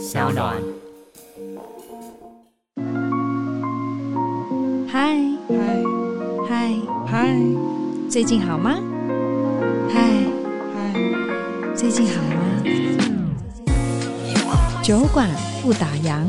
小暖。嗨嗨嗨嗨，最近好吗？嗨嗨，最近好吗？酒馆不打烊。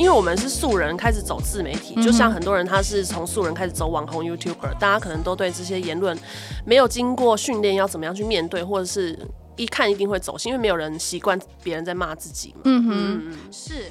因为我们是素人开始走自媒体，就像很多人他是从素人开始走网红 YouTuber，大家可能都对这些言论没有经过训练，要怎么样去面对，或者是一看一定会走心，因为没有人习惯别人在骂自己嘛。嗯哼，嗯是。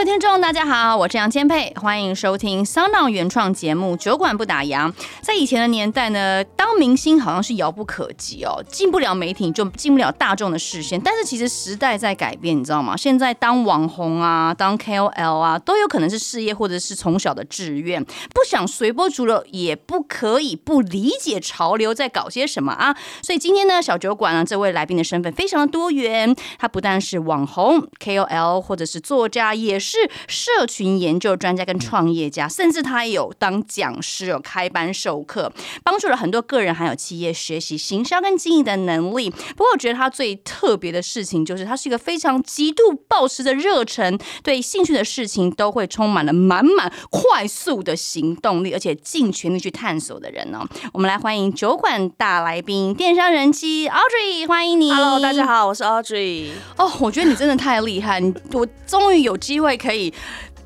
各位听众，大家好，我是杨千佩，欢迎收听 Sound 原创节目《酒馆不打烊》。在以前的年代呢，当明星好像是遥不可及哦，进不了媒体就进不了大众的视线。但是其实时代在改变，你知道吗？现在当网红啊，当 KOL 啊，都有可能是事业或者是从小的志愿。不想随波逐流，也不可以不理解潮流在搞些什么啊。所以今天呢，小酒馆呢，这位来宾的身份非常的多元，他不但是网红 KOL，或者是作家，也是社群研究专家跟创业家，甚至他也有当讲师，有开班授课，帮助了很多个人还有企业学习行销跟经营的能力。不过，我觉得他最特别的事情就是，他是一个非常极度保持着热忱，对兴趣的事情都会充满了满满快速的行动力，而且尽全力去探索的人哦。我们来欢迎酒馆大来宾，电商人妻 Audrey，欢迎你。Hello，大家好，我是 Audrey。哦，我觉得你真的太厉害，我终于有机会可以。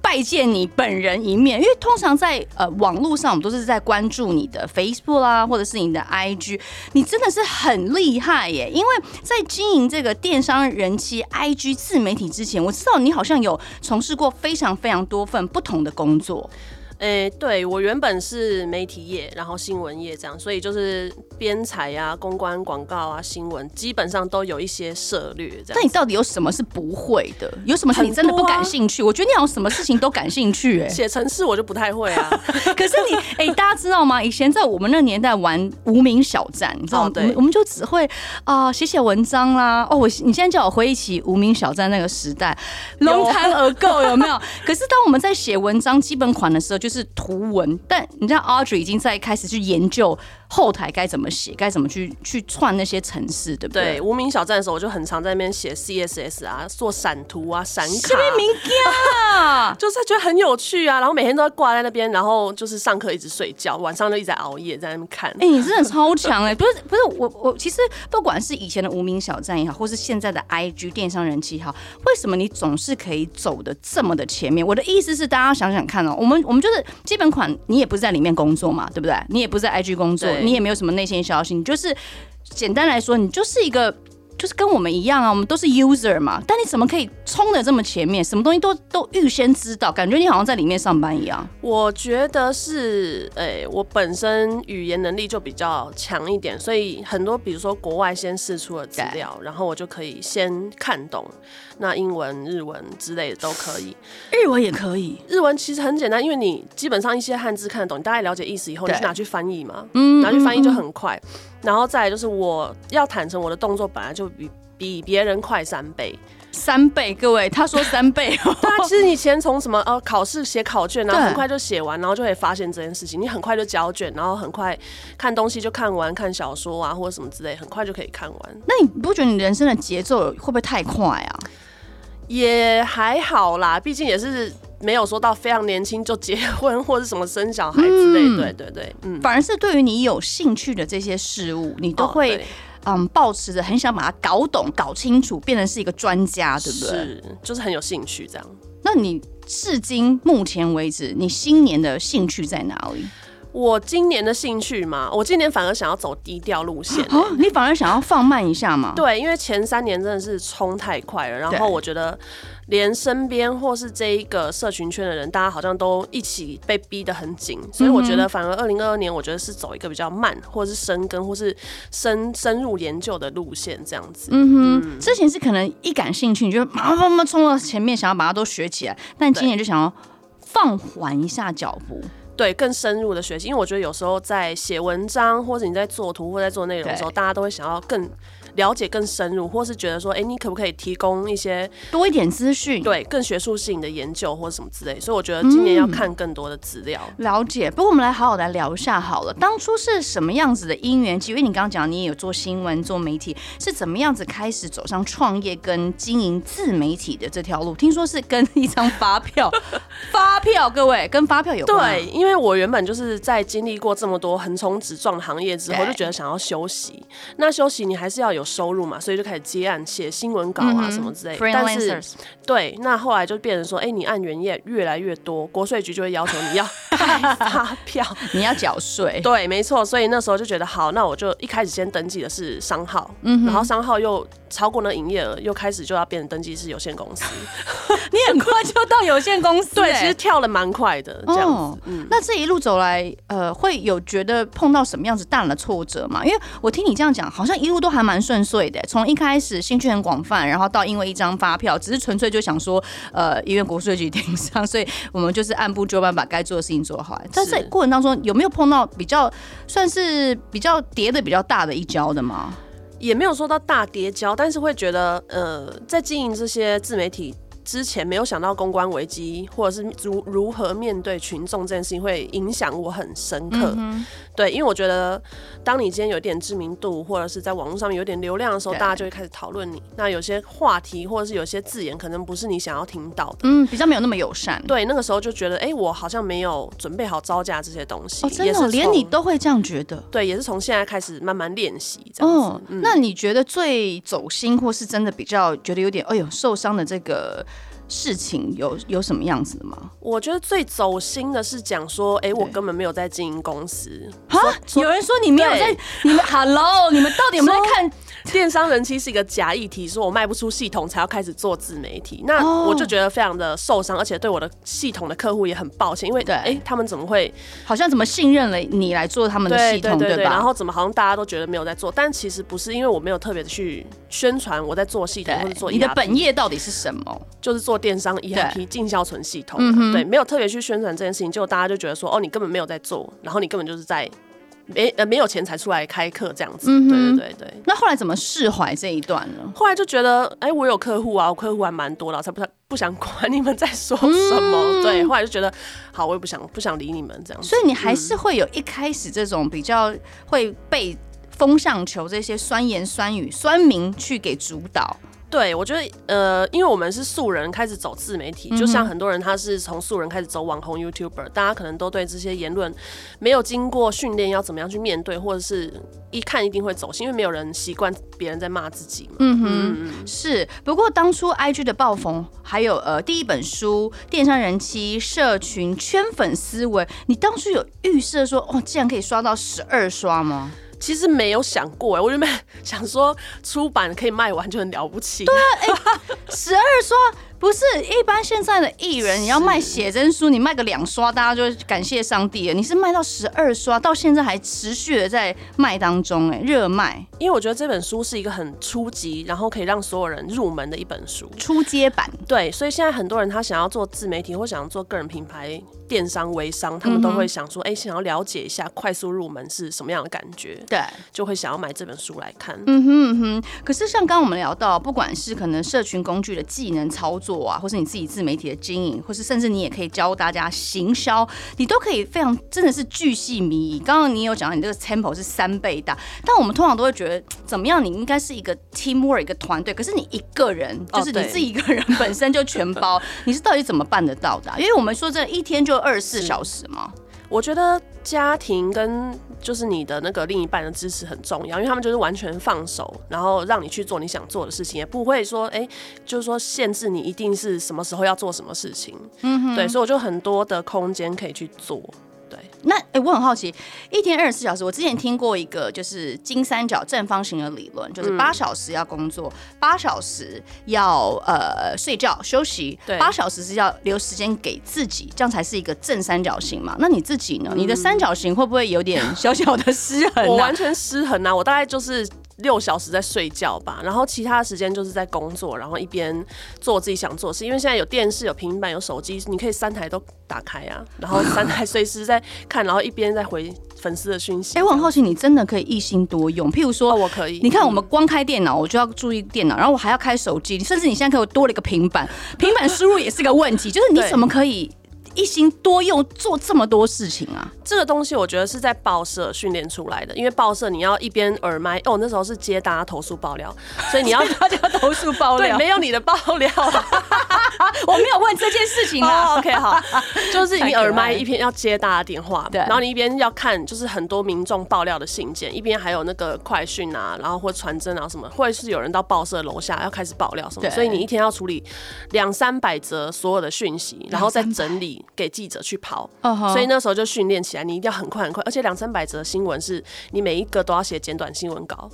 拜见你本人一面，因为通常在呃网络上，我们都是在关注你的 Facebook 啦，或者是你的 IG，你真的是很厉害耶！因为在经营这个电商人气 IG 自媒体之前，我知道你好像有从事过非常非常多份不同的工作。诶、欸，对，我原本是媒体业，然后新闻业这样，所以就是编采啊、公关、广告啊、新闻，基本上都有一些涉略。这样，但你到底有什么是不会的？有什么是你真的不感兴趣？啊、我觉得你好像什么事情都感兴趣、欸。哎，写程式我就不太会啊。可是你，哎、欸，大家知道吗？以前在我们那个年代玩无名小站，你知道吗？我们就只会啊写写文章啦。哦，我你现在叫我回忆起无名小站那个时代龙潭而购有没有？可是当我们在写文章基本款的时候，就是。是图文，但你知道 Audrey 已经在开始去研究后台该怎么写，该怎么去去串那些城市，对不对？对，无名小站的时候，我就很常在那边写 CSS 啊，做闪图啊，闪卡，特别明啊，就是觉得很有趣啊，然后每天都挂在那边，然后就是上课一直睡觉，晚上就一直在熬夜在那边看。哎、欸，你真的超强哎、欸！不是不是，我我其实不管是以前的无名小站也好，或是现在的 IG 电商人气也好，为什么你总是可以走的这么的前面？我的意思是，大家想想看哦，我们我们就是。基本款，你也不是在里面工作嘛，对不对？你也不是在 IG 工作，你也没有什么内线消息，你就是简单来说，你就是一个。就是跟我们一样啊，我们都是 user 嘛。但你怎么可以冲的这么前面？什么东西都都预先知道，感觉你好像在里面上班一样。我觉得是，诶、欸，我本身语言能力就比较强一点，所以很多比如说国外先试出的资料，然后我就可以先看懂。那英文、日文之类的都可以，日文也可以。日文其实很简单，因为你基本上一些汉字看得懂，你大概了解意思以后，你去拿去翻译嘛，嗯，拿去翻译就很快。然后再来就是我要坦诚，我的动作本来就比比别人快三倍，三倍。各位，他说三倍哦。对啊，其实你前从什么呃考试写考卷，然后很快就写完，然后就可以发现这件事情。你很快就交卷，然后很快看东西就看完，看小说啊或者什么之类，很快就可以看完。那你不觉得你人生的节奏会不会太快啊？也还好啦，毕竟也是。没有说到非常年轻就结婚或者什么生小孩之类，对对对，嗯，反而是对于你有兴趣的这些事物，你都会嗯保持着很想把它搞懂、搞清楚，变成是一个专家，对不对？是，就是很有兴趣这样。那你至今目前为止，你新年的兴趣在哪里？我今年的兴趣嘛，我今年反而想要走低调路线。哦，你反而想要放慢一下嘛？对，因为前三年真的是冲太快了，然后我觉得连身边或是这一个社群圈的人，大家好像都一起被逼得很紧，所以我觉得反而二零二二年，我觉得是走一个比较慢，或者是深耕，或是深深入研究的路线这样子。嗯哼，嗯，之前是可能一感兴趣，你就慢慢冲到前面，想要把它都学起来，但今年就想要放缓一下脚步。对，更深入的学习。因为我觉得有时候在写文章，或者你在做图，或者在做内容的时候，大家都会想要更。了解更深入，或是觉得说，哎、欸，你可不可以提供一些多一点资讯？对，更学术性的研究或者什么之类。所以我觉得今年要看更多的资料、嗯。了解。不过我们来好好来聊一下好了。当初是什么样子的因缘？因为你刚刚讲你也有做新闻、做媒体，是怎么样子开始走上创业跟经营自媒体的这条路？听说是跟一 张发票，发票，各位跟发票有关。对，因为我原本就是在经历过这么多横冲直撞的行业之后，就觉得想要休息。那休息你还是要有收入嘛，所以就开始接案写新闻稿啊什么之类的。但是，对，那后来就变成说，哎、欸，你案源越越来越多，国税局就会要求你要开 发票，你要缴税。对，没错。所以那时候就觉得好，那我就一开始先登记的是商号，嗯，然后商号又超过那营业额，又开始就要变成登记是有限公司。你很快就到有限公司、欸，对，其实跳了蛮快的这样子。哦、嗯，那这一路走来，呃，会有觉得碰到什么样子大的挫折吗？因为我听你这样讲，好像一路都还蛮顺遂的。从一开始兴趣很广泛，然后到因为一张发票，只是纯粹就想说，呃，因为国税局盯上，所以我们就是按部就班把该做的事情做好。但是过程当中有没有碰到比较算是比较跌的比较大的一跤的吗？也没有说到大跌跤，但是会觉得，呃，在经营这些自媒体。之前没有想到公关危机，或者是如如何面对群众这件事情会影响我很深刻。嗯。对，因为我觉得，当你今天有点知名度，或者是在网络上面有点流量的时候，大家就会开始讨论你。那有些话题或者是有些字眼，可能不是你想要听到的。嗯，比较没有那么友善。对，那个时候就觉得，哎、欸，我好像没有准备好招架这些东西。哦，真的，连你都会这样觉得？对，也是从现在开始慢慢练习这样子。哦、嗯，那你觉得最走心，或是真的比较觉得有点，哎呦，受伤的这个？事情有有什么样子的吗？我觉得最走心的是讲说，哎、欸，我根本没有在经营公司。哈，有人说你没有在，你们 Hello，你们到底有没有在看？电商人气是一个假议题，说我卖不出系统才要开始做自媒体，那我就觉得非常的受伤，而且对我的系统的客户也很抱歉，因为对，哎、欸，他们怎么会好像怎么信任了你来做他们的系统，对，吧？然后怎么好像大家都觉得没有在做，但其实不是，因为我没有特别的去宣传我在做系统或者做你的本业到底是什么？就是做电商 ERP 进销存系统，嗯，对，没有特别去宣传这件事情，结果大家就觉得说，哦，你根本没有在做，然后你根本就是在。没呃没有钱才出来开课这样子，嗯，对对对对。那后来怎么释怀这一段呢？后来就觉得，哎、欸，我有客户啊，我客户还蛮多的，我才不想不想管你们在说什么。嗯、对，后来就觉得，好，我也不想不想理你们这样子。所以你还是会有一开始这种比较会被风向球这些酸言酸语、酸民去给主导。对，我觉得呃，因为我们是素人开始走自媒体，就像很多人他是从素人开始走网红 YouTuber，大家可能都对这些言论没有经过训练，要怎么样去面对，或者是一看一定会走心，因为没有人习惯别人在骂自己嘛。嗯哼，是。不过当初 IG 的爆红，还有呃第一本书《电商人妻社群圈粉思维》，你当初有预设说，哦，竟然可以刷到十二刷吗？其实没有想过哎，我原本想说出版可以卖完就很了不起。对啊，哎，十二说。不是一般现在的艺人，你要卖写真书，你卖个两刷，大家就感谢上帝了。你是卖到十二刷，到现在还持续的在卖当中，哎，热卖。因为我觉得这本书是一个很初级，然后可以让所有人入门的一本书，初阶版。对，所以现在很多人他想要做自媒体或想要做个人品牌、电商、微商，他们都会想说，哎、嗯，想要了解一下快速入门是什么样的感觉，对，就会想要买这本书来看。嗯哼嗯哼。可是像刚刚我们聊到，不管是可能社群工具的技能操作。啊，或是你自己自媒体的经营，或是甚至你也可以教大家行销，你都可以非常真的是巨细靡遗。刚刚你有讲到你这个 tempo 是三倍大，但我们通常都会觉得怎么样？你应该是一个 teamwork 一个团队，可是你一个人就是你自己一个人本身就全包，你是到底怎么办得到的啊？因为我们说这一天就二十四小时嘛。我觉得家庭跟就是你的那个另一半的支持很重要，因为他们就是完全放手，然后让你去做你想做的事情，也不会说哎、就是说限制你一定是什么时候要做什么事情。嗯，对，所以我就很多的空间可以去做。那哎、欸，我很好奇，一天二十四小时，我之前听过一个就是金三角正方形的理论，就是八小时要工作，八小时要呃睡觉休息，对，八小时是要留时间给自己，这样才是一个正三角形嘛。那你自己呢？你的三角形会不会有点小小的 失衡、啊？我完全失衡啊！我大概就是六小时在睡觉吧，然后其他的时间就是在工作，然后一边做自己想做的事。因为现在有电视、有平板、有手机，你可以三台都打开啊，然后三台 随时在看，然后一边在回粉丝的讯息。哎、欸，我很好奇，你真的可以一心多用？譬如说，哦、我可以。你看，我们光开电脑，我就要注意电脑，然后我还要开手机，甚至你现在给我多了一个平板，平板输入也是个问题，就是你怎么可以？一心多用做这么多事情啊！这个东西我觉得是在报社训练出来的，因为报社你要一边耳麦哦，那时候是接大家投诉爆料，所以你要大家投诉爆料，对，没有你的爆料，我没有问这件事情啊。Oh, OK，好，就是你耳麦一边要接大家电话，对，然后你一边要看就是很多民众爆料的信件，一边还有那个快讯啊，然后或传真啊什么，或者是有人到报社楼下要开始爆料什么，所以你一天要处理两三百则所有的讯息，然后再整理。给记者去跑，uh huh. 所以那时候就训练起来，你一定要很快很快，而且两三百则新闻是你每一个都要写简短新闻稿。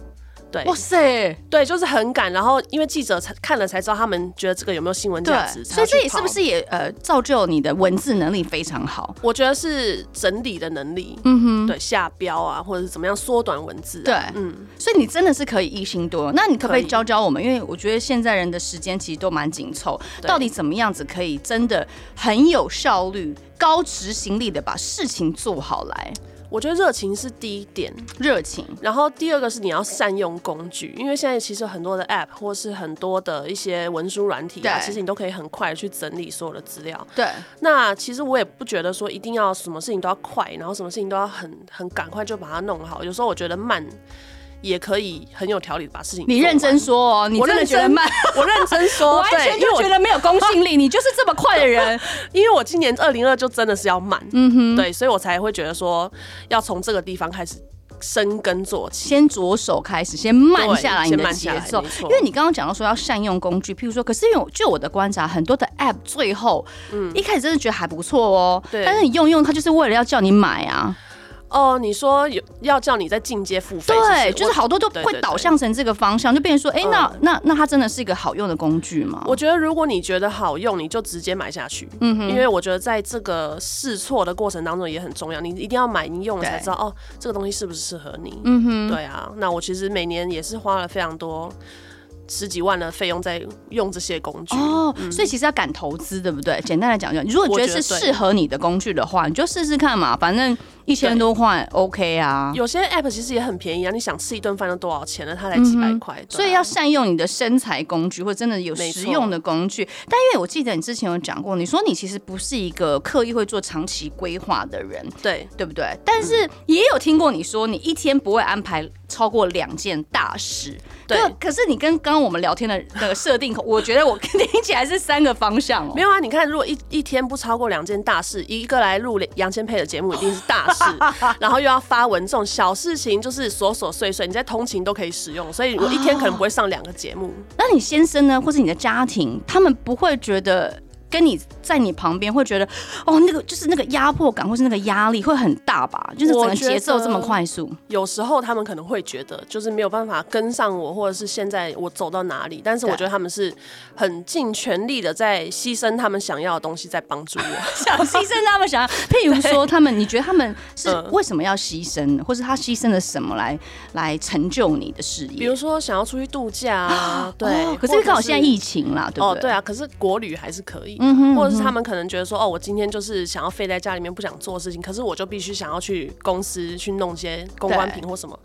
对，哇塞，对，就是很赶。然后因为记者才看了才知道，他们觉得这个有没有新闻价值，所以这也是不是也呃造就你的文字能力非常好？我觉得是整理的能力，嗯哼，对，下标啊，或者是怎么样缩短文字，啊，对，嗯，所以你真的是可以一心多用。那你可不可以教教我们？因为我觉得现在人的时间其实都蛮紧凑，到底怎么样子可以真的很有效率、高执行力的把事情做好来？我觉得热情是第一点，热情。然后第二个是你要善用工具，因为现在其实很多的 App 或是很多的一些文书软体啊，其实你都可以很快去整理所有的资料。对。那其实我也不觉得说一定要什么事情都要快，然后什么事情都要很很赶快就把它弄好。有时候我觉得慢。也可以很有条理的把事情。你认真说哦，你真的觉得慢？我认真说，完全就觉得没有公信力。你就是这么快的人，因为我今年二零二就真的是要慢，嗯哼，对，所以我才会觉得说要从这个地方开始生根做起，先着手开始，先慢下来你的节奏。因为你刚刚讲到说要善用工具，譬如说，可是因为就我的观察，很多的 App 最后，嗯，一开始真的觉得还不错哦，对，但是你用用它就是为了要叫你买啊。哦，你说有要叫你在进阶付费，对，就是好多都会导向成这个方向，就变成说，哎，那那那它真的是一个好用的工具吗？我觉得如果你觉得好用，你就直接买下去，嗯哼，因为我觉得在这个试错的过程当中也很重要，你一定要买，你用了才知道哦，这个东西适不适合你，嗯哼，对啊，那我其实每年也是花了非常多。十几万的费用在用这些工具。哦，嗯、所以其实要敢投资，对不对？简单来讲讲，如果觉得是适合你的工具的话，你就试试看嘛，反正一千多块 OK 啊。有些 App 其实也很便宜啊，你想吃一顿饭都多少钱呢？它才几百块。嗯啊、所以要善用你的身材工具，或者真的有实用的工具。但因为我记得你之前有讲过，你说你其实不是一个刻意会做长期规划的人，对对不对？但是也有听过你说，你一天不会安排超过两件大事。对，可是你跟刚刚我们聊天的那个设定，我觉得我听起来是三个方向哦。没有啊，你看，如果一一天不超过两件大事，一个来录杨千霈的节目一定是大事，然后又要发文，这种小事情就是琐琐碎碎，你在通勤都可以使用，所以我一天可能不会上两个节目。那你先生呢，或是你的家庭，他们不会觉得？跟你在你旁边会觉得，哦，那个就是那个压迫感，或是那个压力会很大吧？就是整个节奏这么快速。有时候他们可能会觉得，就是没有办法跟上我，或者是现在我走到哪里。但是我觉得他们是很尽全力的在牺牲他们想要的东西，在帮助我。想牺牲他们想要，譬如说他们，你觉得他们是 为什么要牺牲，或是他牺牲了什么来来成就你的事业？比如说想要出去度假啊，对。可是刚好现在疫情啦，对不对？哦，对啊。可是国旅还是可以。嗯哼，或者是他们可能觉得说，哦，我今天就是想要废在家里面不想做事情，可是我就必须想要去公司去弄些公关品或什么，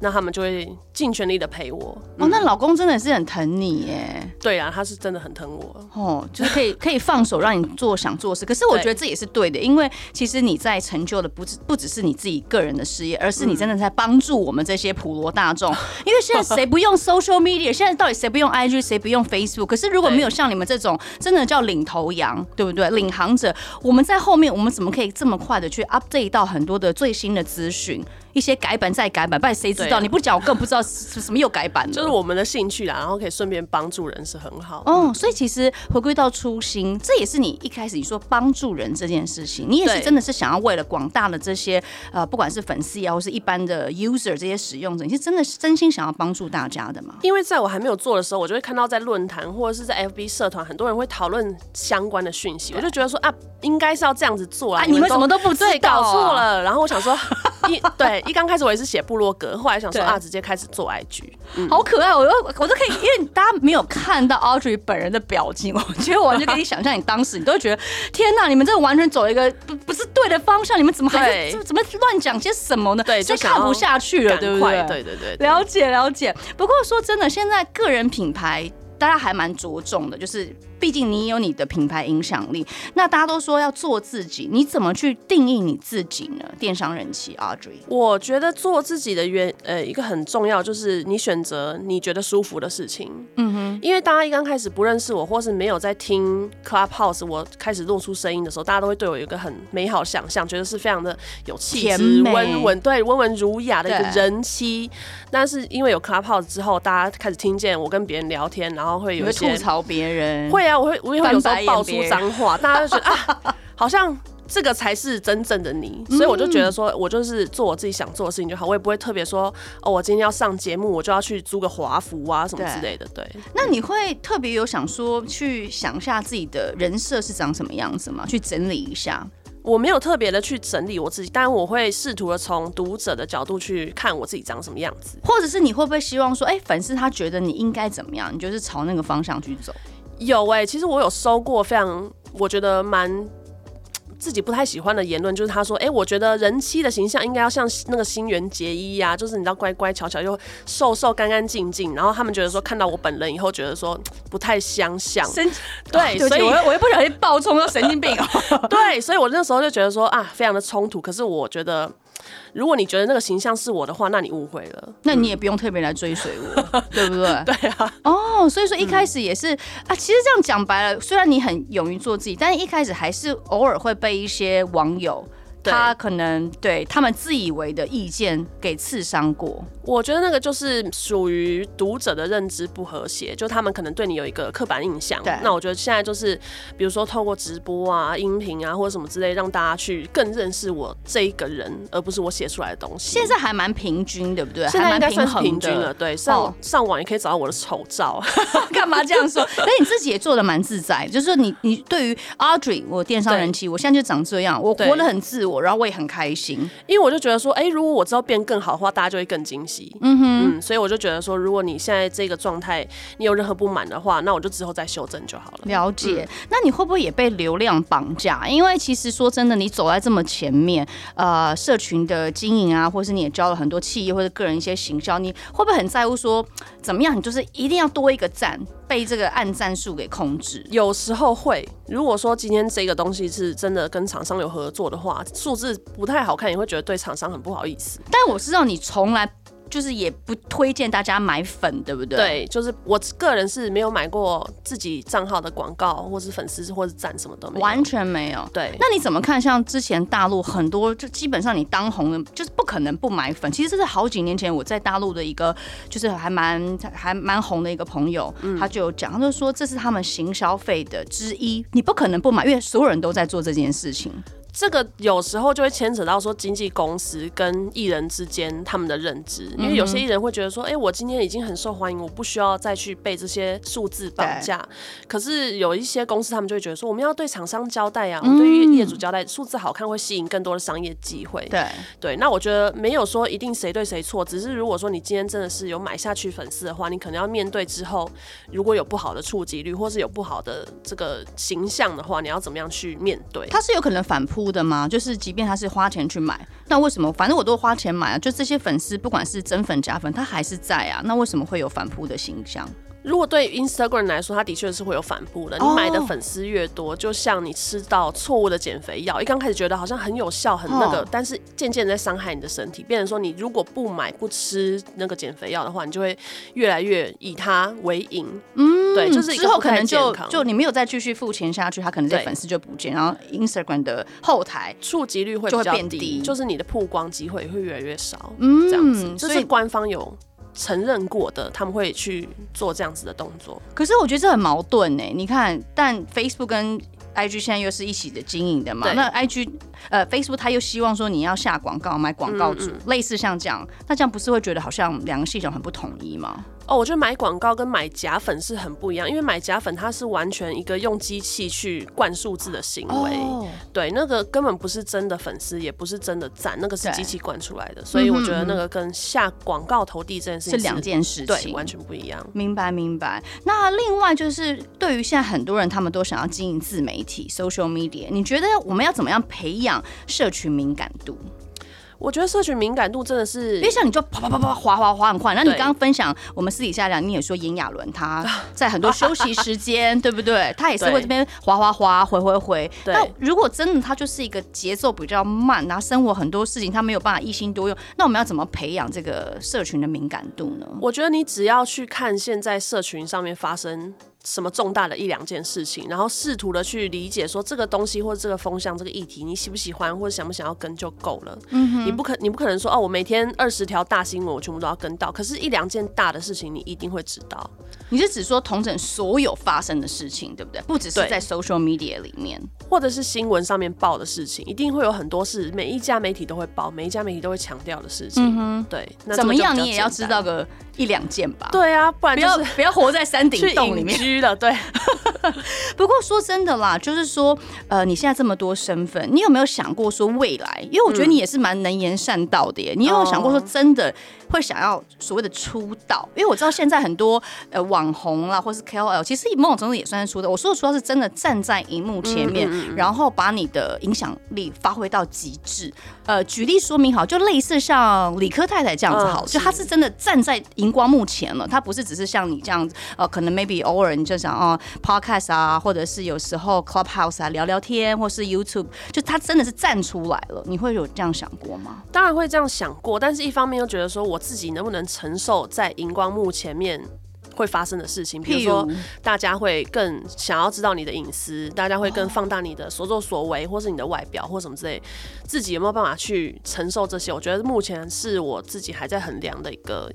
那他们就会尽全力的陪我。哦，那老公真的是很疼你耶。对啊，他是真的很疼我。哦，就是可以 可以放手让你做想做事。可是我觉得这也是对的，对因为其实你在成就的不只不只是你自己个人的事业，而是你真的在帮助我们这些普罗大众。嗯、因为现在谁不用 social media？现在到底谁不用 IG？谁不用 Facebook？可是如果没有像你们这种真的叫领头头羊。对不对？领航者，我们在后面，我们怎么可以这么快的去 update 到很多的最新的资讯？一些改版再改版，不然谁知道？你不讲，我更不知道是什么又改版了。就是我们的兴趣啦，然后可以顺便帮助人，是很好。哦，所以其实回归到初心，这也是你一开始你说帮助人这件事情，你也是真的是想要为了广大的这些呃，不管是粉丝啊，或是一般的 user 这些使用者，你是真的是真心想要帮助大家的吗？因为在我还没有做的时候，我就会看到在论坛或者是在 FB 社团，很多人会讨论相关的讯息，我就觉得说啊，应该是要这样子做啊，你们什么都不知道，对，搞错了。然后我想说，一对一刚开始我也是写部落格，后来想说啊，直接开始做 IG，嗯，好可爱，我都我都可以，因为大家没有看到 Audrey 本人的表情，我觉得我完全可以想象你当时，你都会觉得天哪，你们这个完全走一个不不是对的方向，你们怎么还是怎么乱讲些什么呢？对，就看不下去了，对不对？对对对，了解了解。不过说真的，现在个人品牌大家还蛮着重的，就是。毕竟你有你的品牌影响力，那大家都说要做自己，你怎么去定义你自己呢？电商人气 Audrey，我觉得做自己的原呃一个很重要就是你选择你觉得舒服的事情。嗯哼，因为大家一刚开始不认识我，或是没有在听 Clubhouse，我开始露出声音的时候，大家都会对我有一个很美好想象，觉得是非常的有气质、温文对温文儒雅的一个人妻。但是因为有 Clubhouse 之后，大家开始听见我跟别人聊天，然后会有一些吐槽别人，会啊。我会，我也会有时候爆出脏话，大家就觉得啊，好像这个才是真正的你，所以我就觉得说，我就是做我自己想做的事情就好，我也不会特别说，哦，我今天要上节目，我就要去租个华服啊什么之类的。对，那你会特别有想说，去想一下自己的人设是长什么样子吗？去整理一下。我没有特别的去整理我自己，但我会试图的从读者的角度去看我自己长什么样子，或者是你会不会希望说，哎，粉丝他觉得你应该怎么样，你就是朝那个方向去走。有哎、欸，其实我有收过非常，我觉得蛮自己不太喜欢的言论，就是他说，哎、欸，我觉得人妻的形象应该要像那个新垣结衣呀，就是你知道乖乖巧巧又瘦瘦干干净净，然后他们觉得说看到我本人以后，觉得说不太相像。神对，对，所以我我又不小心爆冲到神经病哦。对，所以我那时候就觉得说啊，非常的冲突。可是我觉得。如果你觉得那个形象是我的话，那你误会了。那你也不用特别来追随我，对不对？对啊。哦，所以说一开始也是、嗯、啊，其实这样讲白了，虽然你很勇于做自己，但是一开始还是偶尔会被一些网友。他可能对他们自以为的意见给刺伤过，我觉得那个就是属于读者的认知不和谐，就他们可能对你有一个刻板印象。对，那我觉得现在就是，比如说透过直播啊、音频啊或者什么之类，让大家去更认识我这一个人，而不是我写出来的东西。现在还蛮平均，对不对？现在应该算是平均了。对，上、哦、上网也可以找到我的丑照。干嘛这样说？但你自己也做的蛮自在，就是说你你对于 Audrey，我电商人气，我现在就长这样，我活得很自我。然后我也很开心，因为我就觉得说，哎、欸，如果我知道变更好的话，大家就会更惊喜。嗯哼，嗯，所以我就觉得说，如果你现在这个状态，你有任何不满的话，那我就之后再修正就好了。了解。嗯、那你会不会也被流量绑架？因为其实说真的，你走在这么前面，呃，社群的经营啊，或是你也教了很多企业或者个人一些行销，你会不会很在乎说，怎么样？你就是一定要多一个赞。被这个暗战术给控制，有时候会。如果说今天这个东西是真的跟厂商有合作的话，数字不太好看，也会觉得对厂商很不好意思。但我知道你从来。就是也不推荐大家买粉，对不对？对，就是我个人是没有买过自己账号的广告，或是粉丝，或是赞什么都没有，完全没有。对，那你怎么看？像之前大陆很多，就基本上你当红的，就是不可能不买粉。其实这是好几年前我在大陆的一个，就是还蛮还蛮红的一个朋友，嗯、他就有讲，他就说这是他们行消费的之一，你不可能不买，因为所有人都在做这件事情。这个有时候就会牵扯到说经纪公司跟艺人之间他们的认知，因为有些艺人会觉得说，哎，我今天已经很受欢迎，我不需要再去被这些数字绑架。可是有一些公司他们就会觉得说，我们要对厂商交代、啊，我们对于业主交代，数字好看会吸引更多的商业机会。对对，那我觉得没有说一定谁对谁错，只是如果说你今天真的是有买下去粉丝的话，你可能要面对之后如果有不好的触及率，或是有不好的这个形象的话，你要怎么样去面对？他是有可能反扑的吗？就是即便他是花钱去买，那为什么？反正我都花钱买啊！就这些粉丝，不管是真粉假粉，他还是在啊。那为什么会有反扑的形象？如果对 Instagram 来说，它的确是会有反扑的。你买的粉丝越多，就像你吃到错误的减肥药，一刚开始觉得好像很有效，很那个，但是渐渐在伤害你的身体。变成说，你如果不买不吃那个减肥药的话，你就会越来越以它为赢。嗯，对，就是之后可能就就你没有再继续付钱下去，他可能这粉丝就不见，然后 Instagram 的后台触及率会比较低，就是你的曝光机会会越来越少。嗯，这样子，所以官方有。承认过的，他们会去做这样子的动作。可是我觉得这很矛盾呢。你看，但 Facebook 跟 IG 现在又是一起的经营的嘛？那 IG 呃 Facebook 他又希望说你要下广告买广告主，嗯嗯类似像这样，那这样不是会觉得好像两个系统很不统一吗？哦，我觉得买广告跟买假粉是很不一样，因为买假粉它是完全一个用机器去灌数字的行为，哦、对，那个根本不是真的粉丝，也不是真的赞，那个是机器灌出来的，所以我觉得那个跟下广告投递这件事情是两件事情，对，完全不一样。明白明白。那另外就是对于现在很多人，他们都想要经营自媒体 （social media），你觉得我们要怎么样培养社群敏感度？我觉得社群敏感度真的是，因为像你就啪啪啪啪滑滑滑很快。然后你刚刚分享，我们私底下聊，你也说炎亚纶他 在很多休息时间，对不对？他也是会这边滑滑滑回回回。那如果真的他就是一个节奏比较慢，然后生活很多事情他没有办法一心多用，那我们要怎么培养这个社群的敏感度呢？我觉得你只要去看现在社群上面发生。什么重大的一两件事情，然后试图的去理解说这个东西或者这个风向、这个议题，你喜不喜欢或者想不想要跟就够了。嗯哼，你不可你不可能说哦，我每天二十条大新闻我全部都要跟到，可是，一两件大的事情你一定会知道。你是指说同整所有发生的事情，对不对？不只是在 social media 里面，或者是新闻上面报的事情，一定会有很多是每一家媒体都会报，每一家媒体都会强调的事情。嗯哼，对，那怎么样你也要知道个一两件吧？对啊，不然就是不要，不要活在山顶 洞里面居了。对。不过说真的啦，就是说，呃，你现在这么多身份，你有没有想过说未来？因为我觉得你也是蛮能言善道的耶。嗯、你有没有想过说真的会想要所谓的出道？因为我知道现在很多呃网红啦，或是 KOL，其实某种程度也算是出道。我说的出道是真的站在荧幕前面，嗯嗯嗯，然后把你的影响力发挥到极致。呃，举例说明好，就类似像理科太太这样子好，嗯、就他是真的站在荧光幕前了，他不是只是像你这样子，呃，可能 maybe 偶尔你就想哦。Podcast 啊，或者是有时候 Clubhouse 啊聊聊天，或是 YouTube，就他真的是站出来了，你会有这样想过吗？当然会这样想过，但是一方面又觉得说我自己能不能承受在荧光幕前面会发生的事情，比如说大家会更想要知道你的隐私，大家会更放大你的所作所为，或是你的外表或什么之类，自己有没有办法去承受这些？我觉得目前是我自己还在衡量的一个。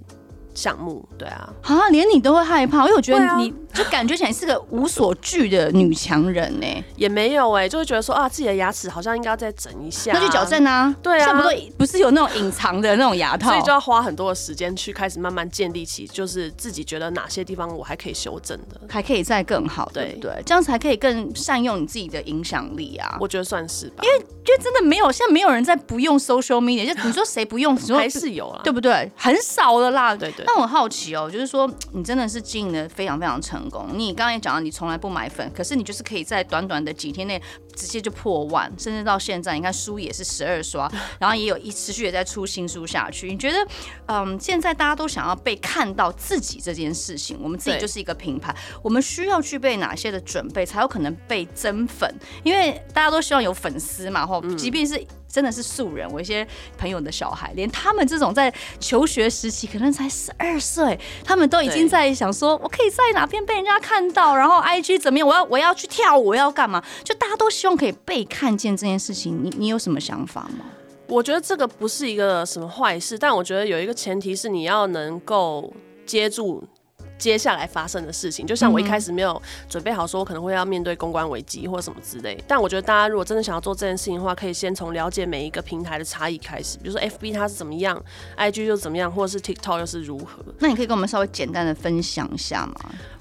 项目。对啊，啊，连你都会害怕，因为我觉得你就感觉起来是个无所惧的女强人呢、欸，也没有哎、欸，就会觉得说啊，自己的牙齿好像应该要再整一下，那去矫正啊，对啊，不不是有那种隐藏的那种牙套，所以就要花很多的时间去开始慢慢建立起，就是自己觉得哪些地方我还可以修正的，还可以再更好，对。不对？这样才可以更善用你自己的影响力啊，我觉得算是吧，因为就真的没有，现在没有人在不用 social media，就你说谁不用，还是有啊，对不对？很少了啦，对对，那我好奇哦。就是说，你真的是经营的非常非常成功。你刚刚也讲到，你从来不买粉，可是你就是可以在短短的几天内直接就破万，甚至到现在，你看书也是十二刷，然后也有一持续也在出新书下去。你觉得，嗯，现在大家都想要被看到自己这件事情，我们自己就是一个品牌，我们需要具备哪些的准备，才有可能被增粉？因为大家都希望有粉丝嘛，或即便是。真的是素人，我一些朋友的小孩，连他们这种在求学时期，可能才十二岁，他们都已经在想说，我可以在哪边被人家看到，然后 IG 怎么样，我要我要去跳舞，我要干嘛？就大家都希望可以被看见这件事情，你你有什么想法吗？我觉得这个不是一个什么坏事，但我觉得有一个前提是你要能够接住。接下来发生的事情，就像我一开始没有准备好，说我可能会要面对公关危机或什么之类。但我觉得大家如果真的想要做这件事情的话，可以先从了解每一个平台的差异开始，比如说 FB 它是怎么样，IG 又怎么样，或者是 TikTok 又是如何。那你可以跟我们稍微简单的分享一下吗？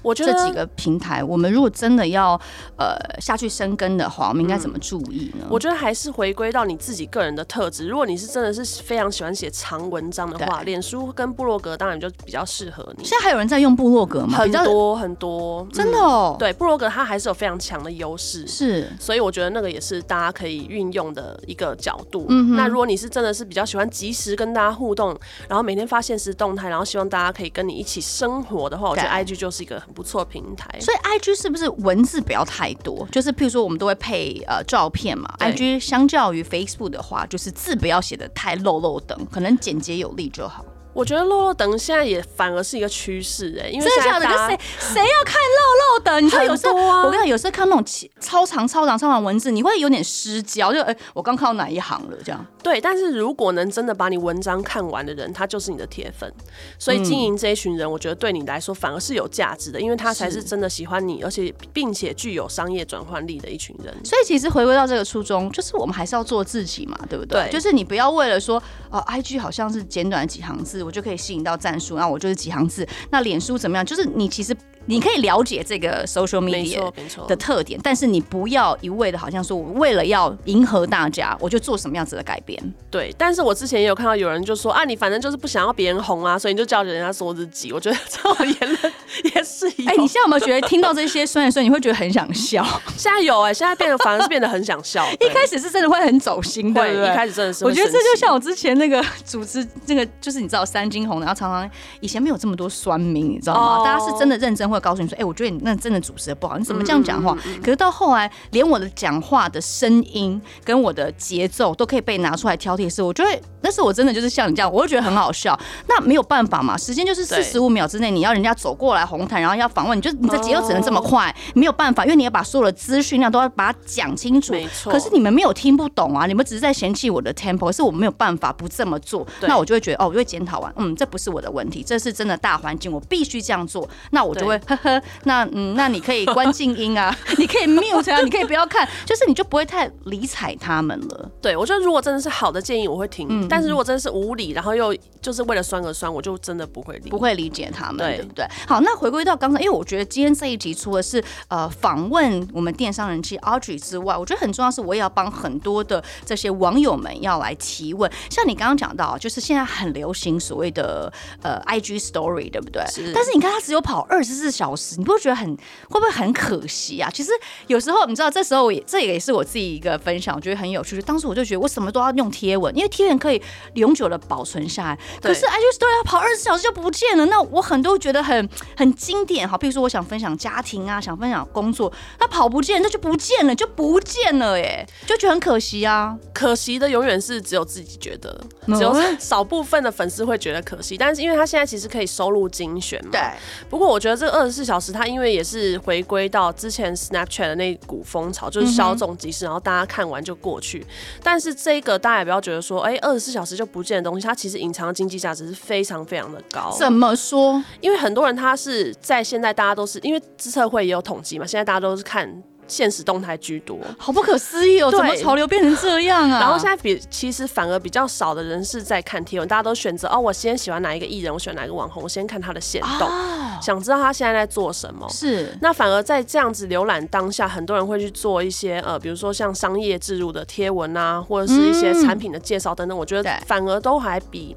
我觉得这几个平台，我们如果真的要呃下去深耕的话，我们应该怎么注意呢？我觉得还是回归到你自己个人的特质。如果你是真的是非常喜欢写长文章的话，脸书跟部落格当然就比较适合你。现在还有人在用部落格吗？很多很多，真的哦。对，部落格它还是有非常强的优势，是。所以我觉得那个也是大家可以运用的一个角度。嗯，那如果你是真的是比较喜欢及时跟大家互动，然后每天发现实动态，然后希望大家可以跟你一起生活的话，我觉得 IG 就是一个很不错平台。所以 IG 是不是文字不要太多？就是譬如说我们都会配呃照片嘛。IG 相较于 Facebook 的话，就是字不要写的太漏漏等，可能简洁有力就好。我觉得漏漏等现在也反而是一个趋势哎，因为现在大家谁谁要看漏漏等。你知道有时候，啊、我跟你讲，有时候看那种超长、超长、超长文字，你会有点失焦，就哎、欸，我刚看到哪一行了这样。对，但是如果能真的把你文章看完的人，他就是你的铁粉。所以经营这一群人，我觉得对你来说反而是有价值的，因为他才是真的喜欢你，而且并且具有商业转换力的一群人。所以其实回归到这个初衷，就是我们还是要做自己嘛，对不对？对，就是你不要为了说，哦，IG 好像是简短几行字，我就可以吸引到赞数，那我就是几行字。那脸书怎么样？就是你其实。你可以了解这个 social media 的特点，但是你不要一味的，好像说我为了要迎合大家，我就做什么样子的改变。对，但是我之前也有看到有人就说啊，你反正就是不想要别人红啊，所以你就叫人家说自己。我觉得这种言论 也是一。哎、欸，你现在有没有觉得听到这些酸言酸语，你会觉得很想笑？现在有哎、欸，现在变得反而是变得很想笑。一开始是真的会很走心，对，对，一开始真的是。我觉得这就像我之前那个组织那个，就是你知道三金红的，然后常常以前没有这么多酸民，你知道吗？Oh. 大家是真的认真会告诉你说，哎、欸，我觉得你。那真的主持的不好，你怎么这样讲话？可是到后来，连我的讲话的声音跟我的节奏都可以被拿出来挑剔的时，我觉得那是我真的就是像你这样，我会觉得很好笑。那没有办法嘛，时间就是四十五秒之内，你要人家走过来红毯，然后要访问，你就你的节奏只能这么快，没有办法，因为你要把所有的资讯量都要把它讲清楚。没错。可是你们没有听不懂啊，你们只是在嫌弃我的 tempo，可是我没有办法不这么做。那我就会觉得哦，我就会检讨完，嗯，这不是我的问题，这是真的大环境，我必须这样做。那我就会呵呵，那。嗯，那你可以关静音啊，你可以 mute 啊，你可以不要看，就是你就不会太理睬他们了。对，我觉得如果真的是好的建议，我会听；嗯、但是如果真的是无理，然后又就是为了酸而酸，我就真的不会理，不会理解他们，对，对不对？好，那回归到刚才，因为我觉得今天这一集除了是呃访问我们电商人气 Audrey 之外，我觉得很重要是我也要帮很多的这些网友们要来提问。像你刚刚讲到，就是现在很流行所谓的呃 IG Story，对不对？是。但是你看，他只有跑二十四小时，你不会觉得很会不会很可惜啊？其实有时候你知道，这时候也这也是我自己一个分享，我觉得很有趣。当时我就觉得我什么都要用贴文，因为贴文可以永久的保存下来。可是 IG Story 要跑二十四小时就不见了，那我很多觉得很很经典。哈，比如说我想分享家庭啊，想分享工作，那跑不见，那就不见了，就不见了，耶，就觉得很可惜啊。可惜的永远是只有自己觉得，只有少部分的粉丝会觉得可惜。但是因为他现在其实可以收录精选嘛。对。不过我觉得这二十四小时，它因为也是回归到之前 Snapchat 的那股风潮，就是稍纵即逝，然后大家看完就过去。但是这个大家也不要觉得说，哎，二十四小时就不见的东西，它其实隐藏的经济价值是非常非常的高。怎么说？因为很多人他是在现在大家都是因为资策会也有统计嘛，现在大家都是看。限时动态居多，好不可思议哦！怎么潮流变成这样啊？然后现在比其实反而比较少的人是在看贴文，大家都选择哦，我先喜欢哪一个艺人，我喜欢哪一个网红，我先看他的限动，哦，想知道他现在在做什么。是，那反而在这样子浏览当下，很多人会去做一些呃，比如说像商业置入的贴文啊，或者是一些产品的介绍等等，嗯，我觉得反而都还比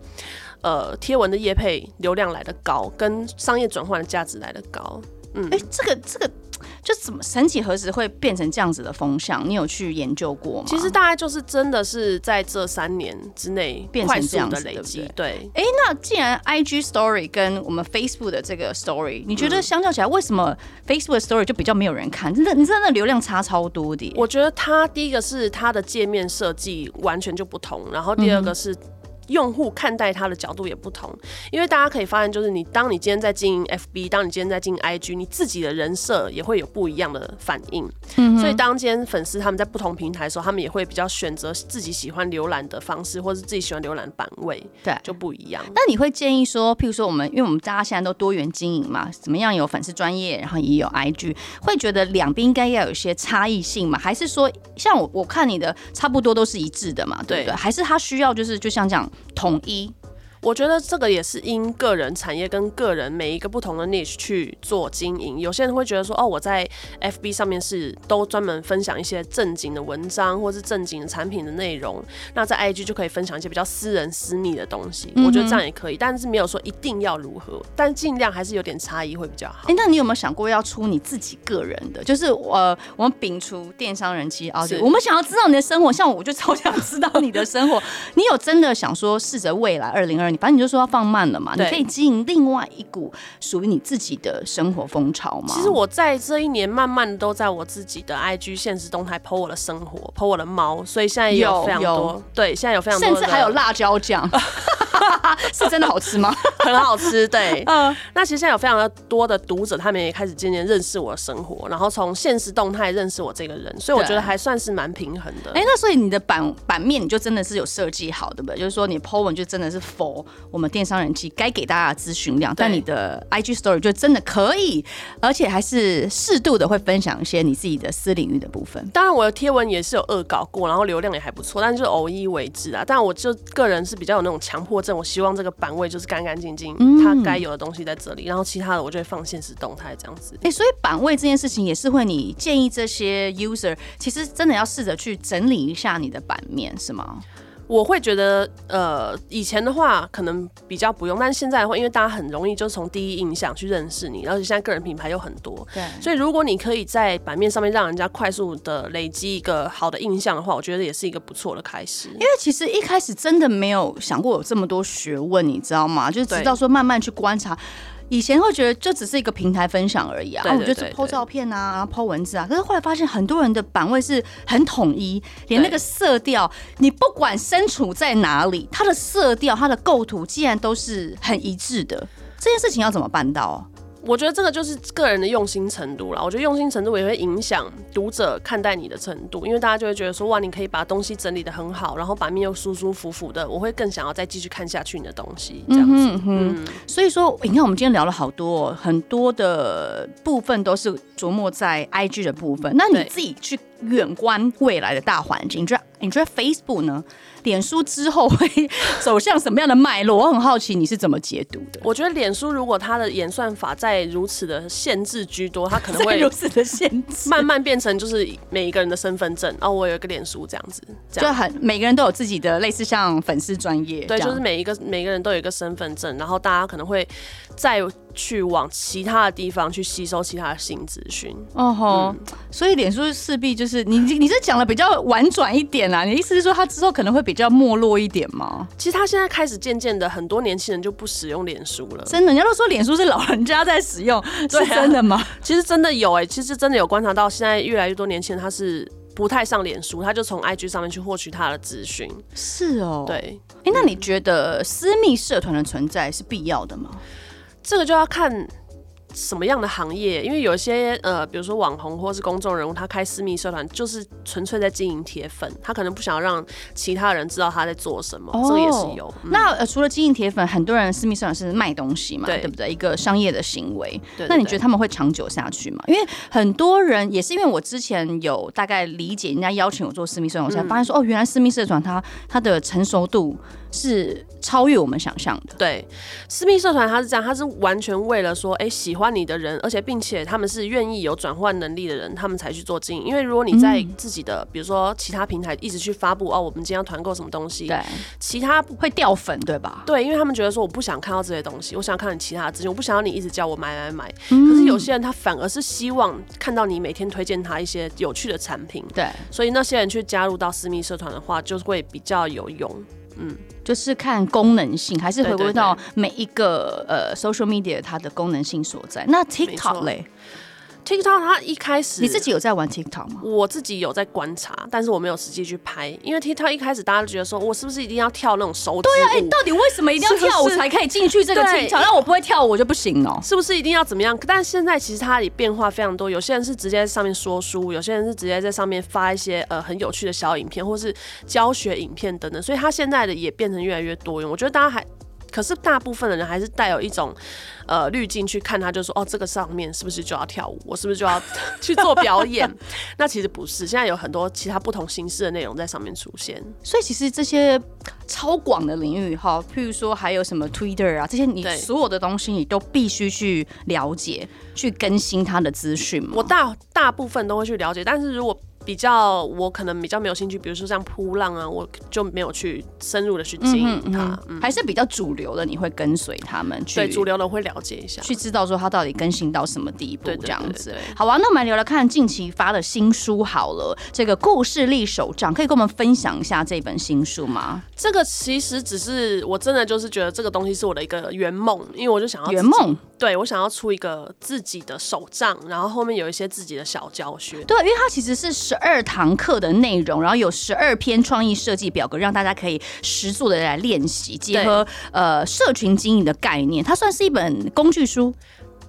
呃贴文的业配流量来得高，跟商业转换的价值来得高。嗯，哎，欸，这个这个。就怎么神几何时会变成这样子的风向？你有去研究过吗？其实大概就是真的是在这三年之内变成这样的累积。对，哎、欸，那既然 IG Story 跟我们 Facebook 的这个 Story，你觉得相较起来，为什么 Facebook 的 Story 就比较没有人看？真的，你知道那流量差超多的。我觉得它第一个是它的界面设计完全就不同，然后第二个是。用户看待他的角度也不同，因为大家可以发现，就是你当你今天在经营 FB，当你今天在经营 IG，你自己的人设也会有不一样的反应。嗯，所以当今天粉丝他们在不同平台的时候，他们也会比较选择自己喜欢浏览的方式，或是自己喜欢浏览的版位，对，就不一样。那你会建议说，譬如说我们，因为我们大家现在都多元经营嘛，怎么样有粉丝专业，然后也有 IG，会觉得两边应该要有一些差异性嘛？还是说，像我我看你的差不多都是一致的嘛？对不对？还是他需要就是就像这样。统一。我觉得这个也是因个人产业跟个人每一个不同的 niche 去做经营。有些人会觉得说，哦，我在 FB 上面是都专门分享一些正经的文章，或是正经的产品的内容。那在 IG 就可以分享一些比较私人私密的东西。我觉得这样也可以，但是没有说一定要如何，但尽量还是有点差异会比较好。哎、欸，那你有没有想过要出你自己个人的？就是呃，我们摒除电商人气啊，我们想要知道你的生活。像我就超想知道你的生活。你有真的想说试着未来二零二二，你反正你就说要放慢了嘛，你可以经营另外一股属于你自己的生活风潮嘛？其实我在这一年慢慢都在我自己的 IG 现实动态 po 我的生活，po 我的猫，所以现在也有非常多，对，现在有非常多，甚至还有辣椒酱。是真的好吃吗？很好吃，对。嗯，那其实现在有非常的多的读者，他们也开始渐渐认识我的生活，然后从现实动态认识我这个人，所以我觉得还算是蛮平衡的。哎、欸，那所以你的版版面你就真的是有设计好，对不对？就是说你 po 文就真的是我们电商人气该给大家的资讯量，但你的 IG Story 就真的可以，而且还是适度的会分享一些你自己的私领域的部分。当然，我的贴文也是有恶搞过，然后流量也还不错，但是就偶一为之啊。但我就个人是比较有那种强迫症，我希望这个版位就是干干净净，它该有的东西在这里，然后其他的我就会放现实动态这样子。哎、欸，所以版位这件事情也是会你建议这些 user，其实真的要试着去整理一下你的版面，是吗？我会觉得，呃，以前的话可能比较不用，但是现在的话，因为大家很容易就从第一印象去认识你，而且现在个人品牌有很多，对，所以如果你可以在版面上面让人家快速的累积一个好的印象的话，我觉得也是一个不错的开始。因为其实一开始真的没有想过有这么多学问，你知道吗？就是直到说慢慢去观察。以前会觉得这只是一个平台分享而已啊，我觉得是 po 照片啊，然后 po 文字啊。可是后来发现很多人的版位是很统一，连那个色调，你不管身处在哪里，它的色调、它的构图，竟然都是很一致的。这件事情要怎么办到？我觉得这个就是个人的用心程度了。我觉得用心程度也会影响读者看待你的程度，因为大家就会觉得说，哇，你可以把东西整理的很好，然后版面又舒舒服服的，我会更想要再继续看下去你的东西。这样子，嗯，嗯，所以说，你看我们今天聊了好多，很多的部分都是琢磨在 IG 的部分。那你自己去远观未来的大环境，你觉得你觉得 Facebook 呢？脸书之后会走向什么样的脉络？我很好奇你是怎么解读的。我觉得脸书如果它的演算法在如此的限制居多，它可能 会如此的限制，慢慢变成就是每一个人的身份证。哦，我有一个脸书这样子，这样就很每个人都有自己的类似像粉丝专业，对，就是每一个每个人都有一个身份证，然后大家可能会再去往其他的地方去吸收其他的新资讯。哦吼，嗯、所以脸书势必就是你你是讲的比较婉转一点啊，你的意思是说它之后可能会比较没落一点吗？其实他现在开始渐渐的，很多年轻人就不使用脸书了。真的，人家都说脸书是老人家在使用，是真的吗？其实真的有哎、欸，其实真的有观察到，现在越来越多年轻人他是不太上脸书，他就从 IG 上面去获取他的资讯。是哦，对。哎、欸，那你觉得私密社团的存在是必要的吗？这个就要看。什么样的行业？因为有些呃，比如说网红或是公众人物，他开私密社团就是纯粹在经营铁粉，他可能不想要让其他人知道他在做什么，哦、这个也是有。嗯、那呃，除了经营铁粉，很多人私密社团是卖东西嘛，对，对不对？一个商业的行为。对，对，对。那你觉得他们会长久下去吗？因为很多人也是因为我之前有大概理解人家邀请我做私密社团，我才发现说、嗯、哦，原来私密社团它它的成熟度。是超越我们想象的。对，私密社团它是这样，它是完全为了说，哎、欸，喜欢你的人，而且并且他们是愿意有转换能力的人，他们才去做经营。因为如果你在自己的，嗯、比如说其他平台一直去发布哦，我们今天要团购什么东西，对，其他会掉粉，对吧？对，因为他们觉得说，我不想看到这些东西，我想看你其他的资讯，我不想要你一直叫我买买买。嗯、可是有些人他反而是希望看到你每天推荐他一些有趣的产品，对，所以那些人去加入到私密社团的话，就会比较有用。嗯，就是看功能性，还是回归到每一个呃 social media 它的功能性所在。那 TikTok 嘞？TikTok 它一开始，你自己有在玩 TikTok 吗？我自己有在观察，但是我没有实际去拍，因为 TikTok 一开始大家都觉得说，我是不是一定要跳那种手指？对啊，哎、欸，到底为什么一定要跳舞才可以进去这个 TikTok？那我不会跳舞我就不行哦？是不是一定要怎么样？但现在其实它也变化非常多，有些人是直接在上面说书，有些人是直接在上面发一些呃很有趣的小影片，或是教学影片等等，所以它现在的也变成越来越多元。我觉得大家还。可是大部分的人还是带有一种，呃，滤镜去看他，就说哦，这个上面是不是就要跳舞？我是不是就要 去做表演？那其实不是，现在有很多其他不同形式的内容在上面出现。所以其实这些超广的领域哈，譬如说还有什么 Twitter 啊，这些你所有的东西你都必须去了解，去更新它的资讯。我大大部分都会去了解，但是如果比较我可能比较没有兴趣，比如说像扑浪啊，我就没有去深入的去经营它，还是比较主流的，你会跟随他们去。对，主流的会了解一下，去知道说它到底更新到什么地步，这样子。好啊，那我们来聊聊看近期发的新书好了，这个故事力手账可以跟我们分享一下这本新书吗？这个其实只是我真的就是觉得这个东西是我的一个圆梦，因为我就想要圆梦。对，我想要出一个自己的手账，然后后面有一些自己的小教学。对，因为它其实是十二堂课的内容，然后有十二篇创意设计表格，让大家可以实作的来练习，结合呃社群经营的概念，它算是一本工具书。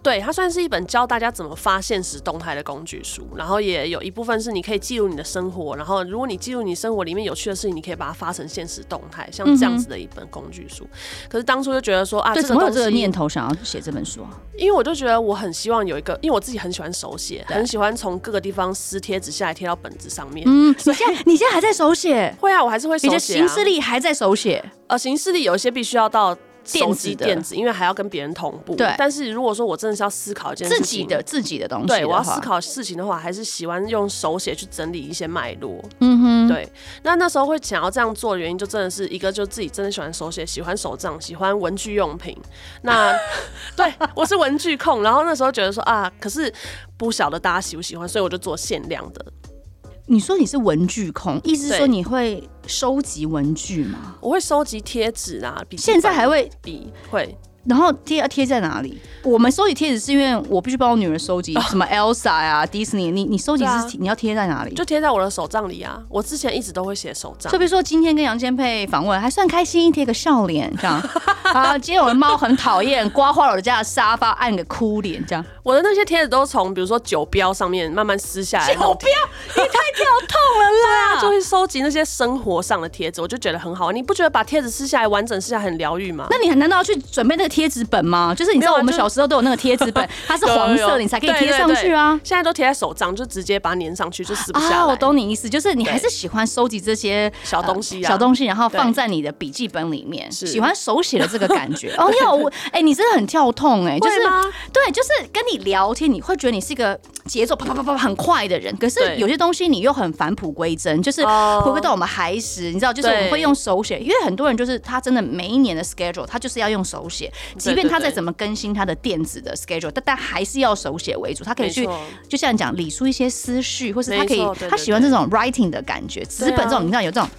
对，它算是一本教大家怎么发现实动态的工具书，然后也有一部分是你可以记录你的生活，然后如果你记录你生活里面有趣的事情，你可以把它发成现实动态，像这样子的一本工具书。嗯、可是当初就觉得说啊，对，这怎么有这个念头想要写这本书啊？因为我就觉得我很希望有一个，因为我自己很喜欢手写，很喜欢从各个地方撕贴纸下来贴到本子上面。嗯，你现在你现在还在手写？会啊，我还是会手写、啊。你的行事历还在手写？呃，行事历有一些必须要到。电子的电子，因为还要跟别人同步。对，但是如果说我真的是要思考一件事情，自己的自己的东西，对，我要思考事情的话，还是喜欢用手写去整理一些脉络。嗯哼，对。那那时候会想要这样做的原因，就真的是一个，就自己真的喜欢手写，喜欢手账，喜欢文具用品。那 对，我是文具控。然后那时候觉得说啊，可是不晓得大家喜不喜欢，所以我就做限量的。你说你是文具控，意思是说你会收集文具吗？我会收集贴纸啊，笔现在还会笔会。然后贴要贴在哪里？我们收集贴纸是因为我必须帮我女儿收集什么 Elsa 呀、迪士尼。你你收集是、啊、你要贴在哪里？就贴在我的手账里啊！我之前一直都会写手账。就比如说今天跟杨千霈访问，还算开心，贴个笑脸这样。啊，今天我的猫很讨厌，刮花了我家的沙发，按个哭脸这样。我的那些贴纸都从比如说酒标上面慢慢撕下来。酒标，你太跳痛了啦！啊、就会收集那些生活上的贴纸，我就觉得很好。你不觉得把贴纸撕下来完整撕下来很疗愈吗？那你难道要去准备那个贴纸本吗？就是你知道我们小时候都有那个贴纸本，它是黄色的，你才可以贴上去啊。现在都贴在手账，就直接把它粘上去，就撕不下来。啊，我懂你意思，就是你还是喜欢收集这些小东西，小东西，然后放在你的笔记本里面，喜欢手写的这个感觉。哦，你好，哎，你真的很跳痛哎，就是对，就是跟你聊天，你会觉得你是一个节奏啪啪啪啪很快的人，可是有些东西你又很返璞归真，就是回归到我们孩时，你知道，就是我们会用手写，因为很多人就是他真的每一年的 schedule，他就是要用手写，即便他再。怎么更新他的电子的 schedule？但但还是要手写为主。他可以去，就像你讲理出一些思绪，或是他可以，他喜欢这种 writing 的感觉，纸本这种，你知道有这种。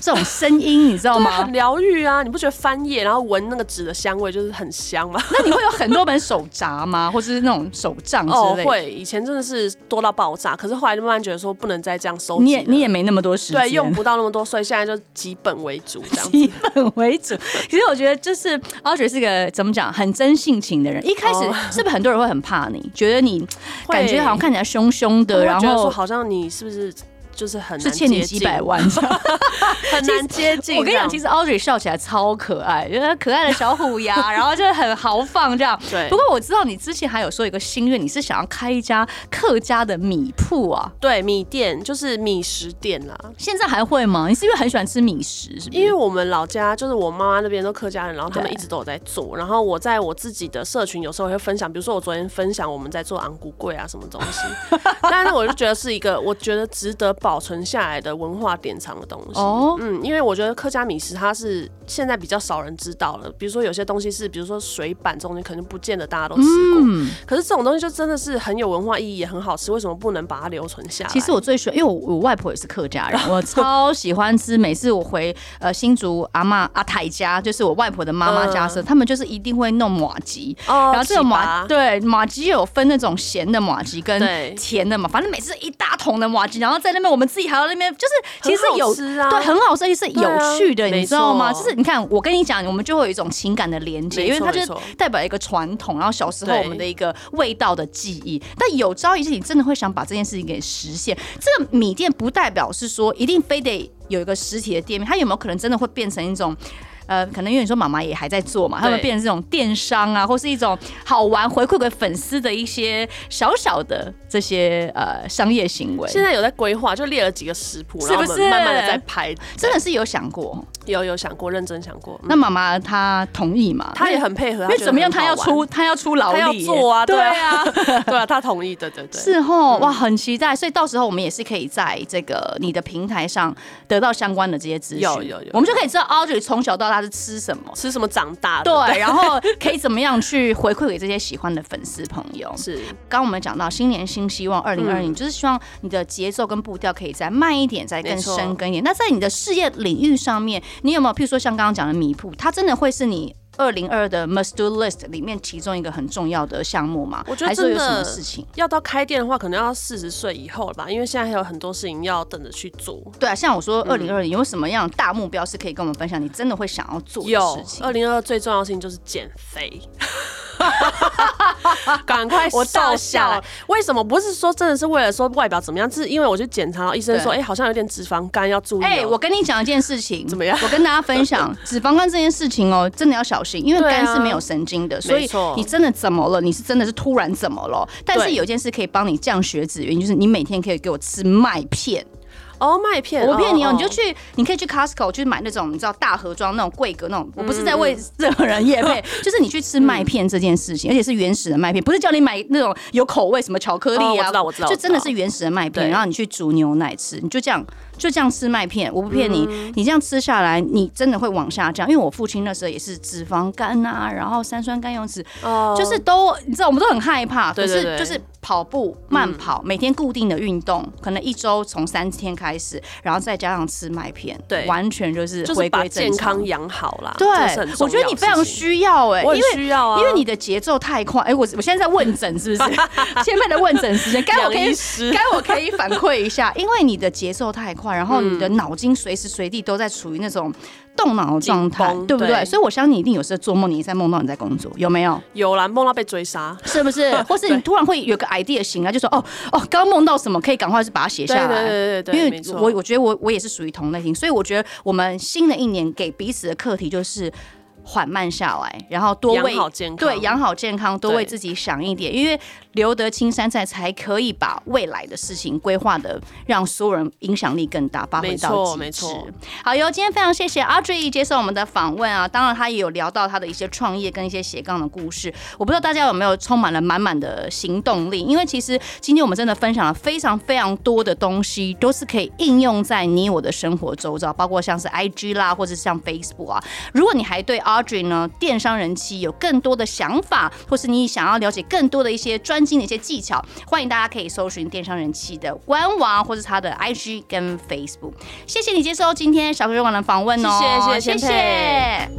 这种声音你知道吗？很疗愈啊！你不觉得翻页然后闻那个纸的香味就是很香吗？那你会有 很多本手札吗？或者是那种手账之类的？哦，会。以前真的是多到爆炸，可是后来就慢慢觉得说不能再这样收集。你也你也没那么多时间，对，用不到那么多，所以现在就几本为主这样。几本为主。其实我觉得就是 Audrey 是个怎么讲很真性情的人。一开始是不是很多人会很怕你，觉得你感觉好像看起来凶凶的，然后好像你是不是？就是很难是欠你几百万，很难接近。我跟你讲，其实 Audrey 笑起来超可爱，就是可爱的小虎牙，然后就很豪放这样。对。不过我知道你之前还有说一个心愿，你是想要开一家客家的米铺啊？对，米店就是米食店啦。现在还会吗？你是因为很喜欢吃米食，是不是？因为我们老家就是我妈妈那边都客家人，然后他们一直都有在做。然后我在我自己的社群有时候会分享，比如说我昨天分享我们在做昂古贵啊什么东西，但是我就觉得是一个，我觉得值得。保存下来的文化典藏的东西，oh. 嗯，因为我觉得客家米食它是现在比较少人知道了。比如说有些东西是，比如说水板中间可能不见得大家都吃过，嗯、可是这种东西就真的是很有文化意义，也很好吃。为什么不能把它留存下来？其实我最喜欢，因为我我外婆也是客家人，我超喜欢吃。每次我回呃新竹阿妈阿太家，就是我外婆的妈妈家时，他们就是一定会弄马吉，哦，然后这个马对马吉有分那种咸的马吉跟甜的嘛，反正每次一大桶的马吉，然后在那边。我们自己还要那边，就是其实有对很好吃，而且是有趣的，你知道吗？就是你看，我跟你讲，我们就会有一种情感的连接，因为它就代表一个传统，然后小时候我们的一个味道的记忆。但有朝一日你真的会想把这件事情给实现，这个米店不代表是说一定非得有一个实体的店面，它有没有可能真的会变成一种？呃，可能因为你说妈妈也还在做嘛，他们变成这种电商啊，或是一种好玩回馈给粉丝的一些小小的这些呃商业行为。现在有在规划，就列了几个食谱，然后我们慢慢的在拍，真的是有想过，有有想过，认真想过。那妈妈她同意吗？她也很配合，因为怎么样，她要出，她要出劳力做啊，对啊，对啊，她同意，对对对，是齁，哇，很期待，所以到时候我们也是可以在这个你的平台上得到相关的这些资讯，有有有，我们就可以知道 Audrey 从小到大是吃什么。吃什么长大的？对，然后可以怎么样去回馈给这些喜欢的粉丝朋友？是，刚刚我们讲到新年新希望，二零二零就是希望你的节奏跟步调可以再慢一点，再更深耕一点。那在你的事业领域上面，你有没有譬如说像刚刚讲的米铺，它真的会是你二零二的 Must Do List 里面其中一个很重要的项目吗？我觉得真的有什么事情要到开店的话，可能要四十岁以后了吧，因为现在还有很多事情要等着去做。对啊，像我说二零二你有什么样大目标是可以跟我们分享？你真的会想要做的事情？有二零二最重要的事情就是减肥。赶快瘦下来！为什么不是说真的是为了说外表怎么样？是因为我去检查了，医生说，哎、欸，好像有点脂肪肝，要注意、喔。哎、欸，我跟你讲一件事情，怎么样？我跟大家分享 脂肪肝这件事情哦、喔，真的要小心，因为肝是没有神经的，啊、所以你真的怎么了？你是真的是突然怎么了？但是有一件事可以帮你降血脂，原因就是你每天可以给我吃麦片。哦，麦片，我骗你哦，你就去，你可以去 Costco 去买那种你知道大盒装那种贵格那种，我不是在为任何人夜配，就是你去吃麦片这件事情，而且是原始的麦片，不是叫你买那种有口味什么巧克力啊，我知道我知道，就真的是原始的麦片，然后你去煮牛奶吃，你就这样就这样吃麦片，我不骗你，你这样吃下来，你真的会往下降，因为我父亲那时候也是脂肪肝啊，然后三酸甘油脂，哦，就是都你知道我们都很害怕，可是就是。跑步慢跑，每天固定的运动，可能一周从三天开始，然后再加上吃麦片，对，完全就是回归健康养好啦。对，我觉得你非常需要哎，因为需要啊，因为你的节奏太快。哎，我我现在在问诊是不是？前面的问诊时间，该我可以该我可以反馈一下，因为你的节奏太快，然后你的脑筋随时随地都在处于那种。动脑的状态，对不对？所以我相信你一定有时候做梦，你也在梦到你在工作，有没有？有啦，梦到被追杀，是不是？或是你突然会有个 idea 醒来，就说哦哦，刚梦到什么，可以赶快是把它写下来。对对对对，因为我我觉得我我也是属于同类型，所以我觉得我们新的一年给彼此的课题就是。缓慢下来，然后多为对养好健康，多为自己想一点，因为留得青山在，才可以把未来的事情规划的让所有人影响力更大，发挥到极致。没错，没错。好哟，今天非常谢谢 Audrey 接受我们的访问啊，当然他也有聊到他的一些创业跟一些斜杠的故事。我不知道大家有没有充满了满满的行动力，因为其实今天我们真的分享了非常非常多的东西，都是可以应用在你我的生活周遭，包括像是 IG 啦，或者是像 Facebook 啊。如果你还对 Audrey 呢，电商人妻有更多的想法，或是你想要了解更多的一些专精的一些技巧，欢迎大家可以搜寻电商人妻的官网，或是他的 IG 跟 Facebook。谢谢你接受今天小哥哥网的访问哦，谢谢谢谢。谢谢。